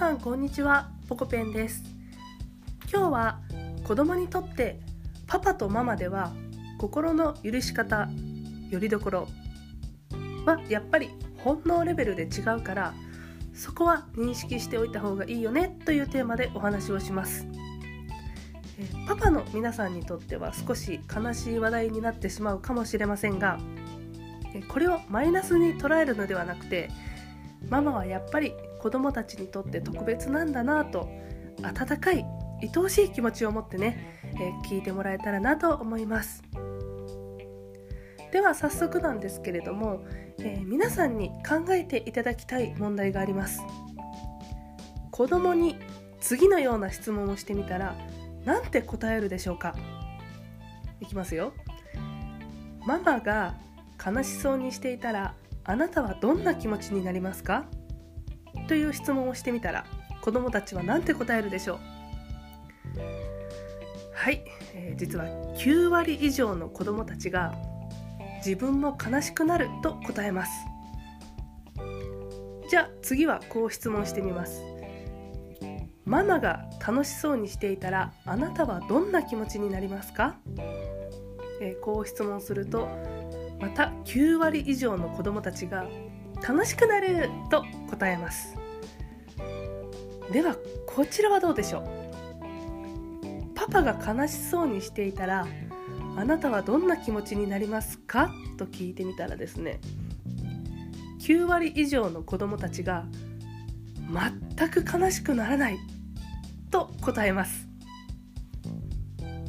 さんこんにちは。ポコペンです。今日は子供にとってパパとママでは心の許し方よりどころはやっぱり本能レベルで違うからそこは認識しておいた方がいいよねというテーマでお話をします。パパの皆さんにとっては少し悲しい話題になってしまうかもしれませんがこれをマイナスに捉えるのではなくてママはやっぱり子供たちにとって特別なんだなと温かい愛おしい気持ちを持ってね、えー、聞いてもらえたらなと思います。では早速なんですけれども、えー、皆さんに考えていただきたい問題があります。子供に次のような質問をしてみたらなんて答えるでしょうか。いきますよ。ママが悲しそうにしていたらあなたはどんな気持ちになりますか？という質問をしてみたら子どもたちは何て答えるでしょう？はい、えー、実は9割以上の子どもたちが自分も悲しくなると答えます。じゃあ次はこう質問してみます。ママが楽しそうにしていたらあなたはどんな気持ちになりますか、えー、こう質問するとまた9割以上の子どもたちが楽しくなると答えます。ではこちらはどうでしょう？パパが悲しそうにしていたらあなたはどんな気持ちになりますか？と聞いてみたらですね9割以上の子どもたちが全く悲しくならないと答えます。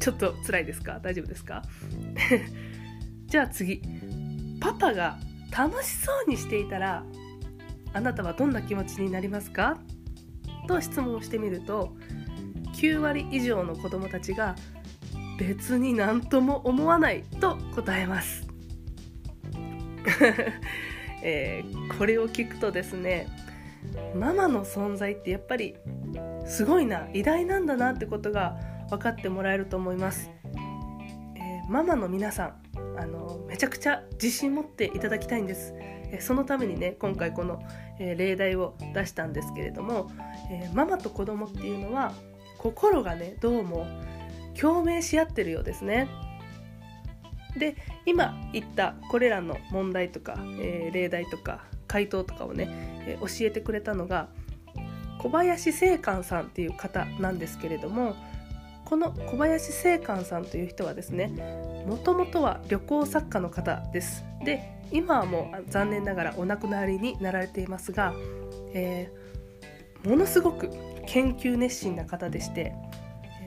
ちょっと辛いですか？大丈夫ですか？じゃあ次パパが楽しそうにしていたらあなたはどんな気持ちになりますか？と質問をしてみると9割以上の子どもたちが別に何とも思わないと答えます、えー、これを聞くとですねママの存在ってやっぱりすごいな偉大なんだなってことが分かってもらえると思います、えー、ママの皆さんあのめちゃくちゃ自信持っていただきたいんです。そのためにね今回この、え例題を出したんですけれども、えママと子供っていうのは心がねどうも共鳴し合ってるようですね。で今言ったこれらの問題とか、えー、例題とか回答とかをね、えー、教えてくれたのが小林正観さんっていう方なんですけれどもこの小林正観さんという人はですねもともとは旅行作家の方ですで今はもう残念ながらお亡くなりになられていますが、えー、ものすごく研究熱心な方でして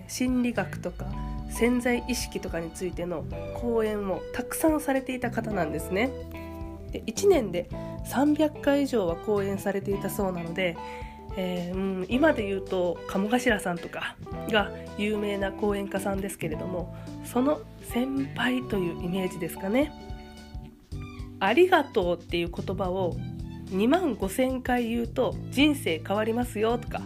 心理学とか潜在意識とかについての講演をたくさんされていた方なんですね。で1年で300回以上は講演されていたそうなので、えー、うん、今で言うと鴨頭さんとかが有名な講演家さんですけれどもその先輩というイメージですかね。ありがとうっていう言葉を2万5,000回言うと人生変わりますよとか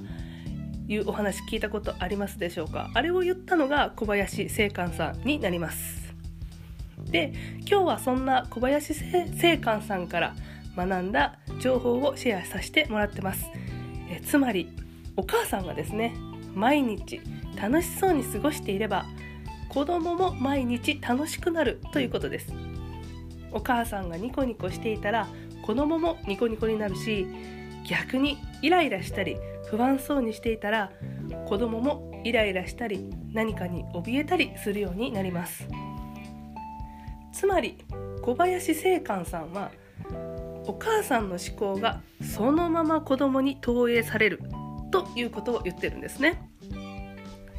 いうお話聞いたことありますでしょうか？あれを言ったのが小林正観さんになります。で今日はそんな小林正観さんから学んだ情報をシェアさせてもらってます。えつまりお母さんがですね毎日楽しそうに過ごしていれば子供も毎日楽しくなるということです。お母さんがニコニコしていたら子供もニコニコになるし逆にイライラしたり不安そうにしていたら子供もイライラしたり何かに怯えたりするようになります。つまり小林正観さんはお母さんの思考がそのまま子供に投影されるということを言ってるんですね、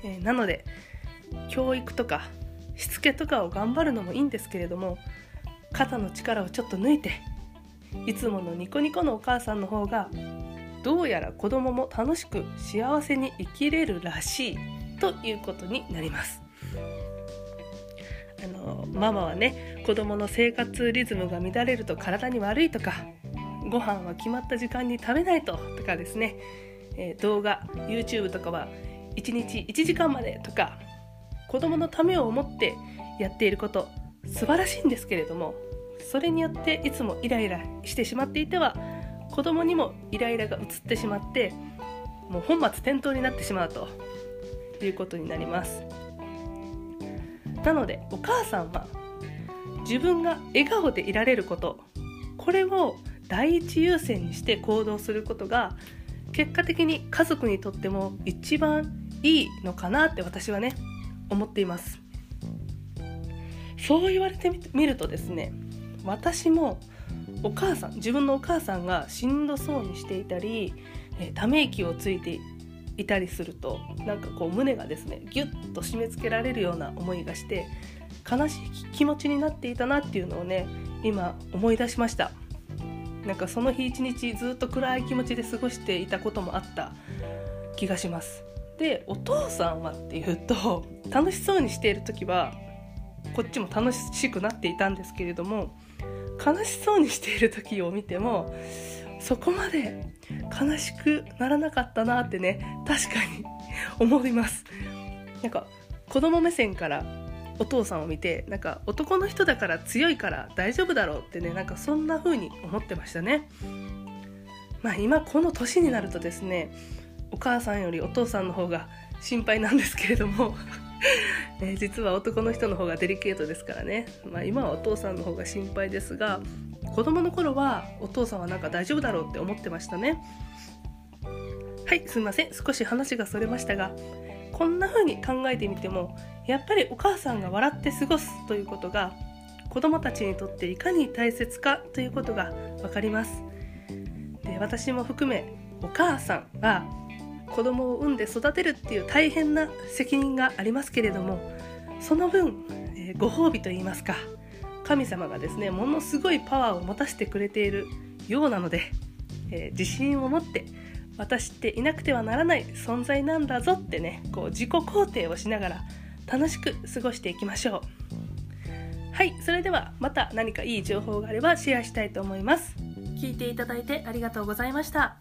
えー、なので教育とかしつけとかを頑張るのもいいんですけれども肩の力をちょっと抜いていつものニコニコのお母さんの方がどうやら子供も楽しく幸せに生きれるらしいということになります。あのママはね子供の生活リズムが乱れると体に悪いとかご飯は決まった時間に食べないととかですね、えー、動画 YouTube とかは1日1時間までとか子供のためを思ってやっていること素晴らしいんですけれどもそれによっていつもイライラしてしまっていては子供にもイライラが移ってしまってもう本末転倒になってしまうということになります。なのでお母さんは自分が笑顔でいられることこれを第一優先にして行動することが結果的に家族にとっても一番いいのかなって私はね思っています。そう言われてみるとですね私もお母さん自分のお母さんがしんどそうにしていたり、え、ため息をついていたりするとなんかこう胸がですねギュッと締め付けられるような思いがして悲しい気持ちになっていたなっていうのをね今思い出しました。なんかその日一日ずっと暗い気持ちで過ごしていたこともあった気がします。でお父さんはっていうと楽しそうにしている時はこっちも楽しくなっていたんですけれども悲しそうにしている時を見てもそこまで悲しくならなかったなってね確かに思います。なんか子供目線からお父さんを見てなんか男の人だから強いから大丈夫だろうってねなんかそんな風に思ってましたね。まあ今この年になるとですねお母さんよりお父さんの方が心配なんですけれども え実は男の人の方がデリケートですからね、まあ、今はお父さんの方が心配ですが子供の頃はお父さんはなんか大丈夫だろうって思ってましたね。はいすいません。少し話がそれましたがこんな風に考えてみてもやっぱりお母さんが笑って過ごすということが子供たちにとっていかに大切かということが分かります。で私も含めお母さんは子供を産んで育てるっていう大変な責任がありますけれどもその分、えー、ご褒美といいますか神様がですねものすごいパワーを持たせてくれているようなので、えー、自信を持って私っていなくてはならない存在なんだぞってねこう自己肯定をしながら楽しく過ごしていきましょうはいそれではまた何かいい情報があればシェアしたいと思います聞いていただいてありがとうございました。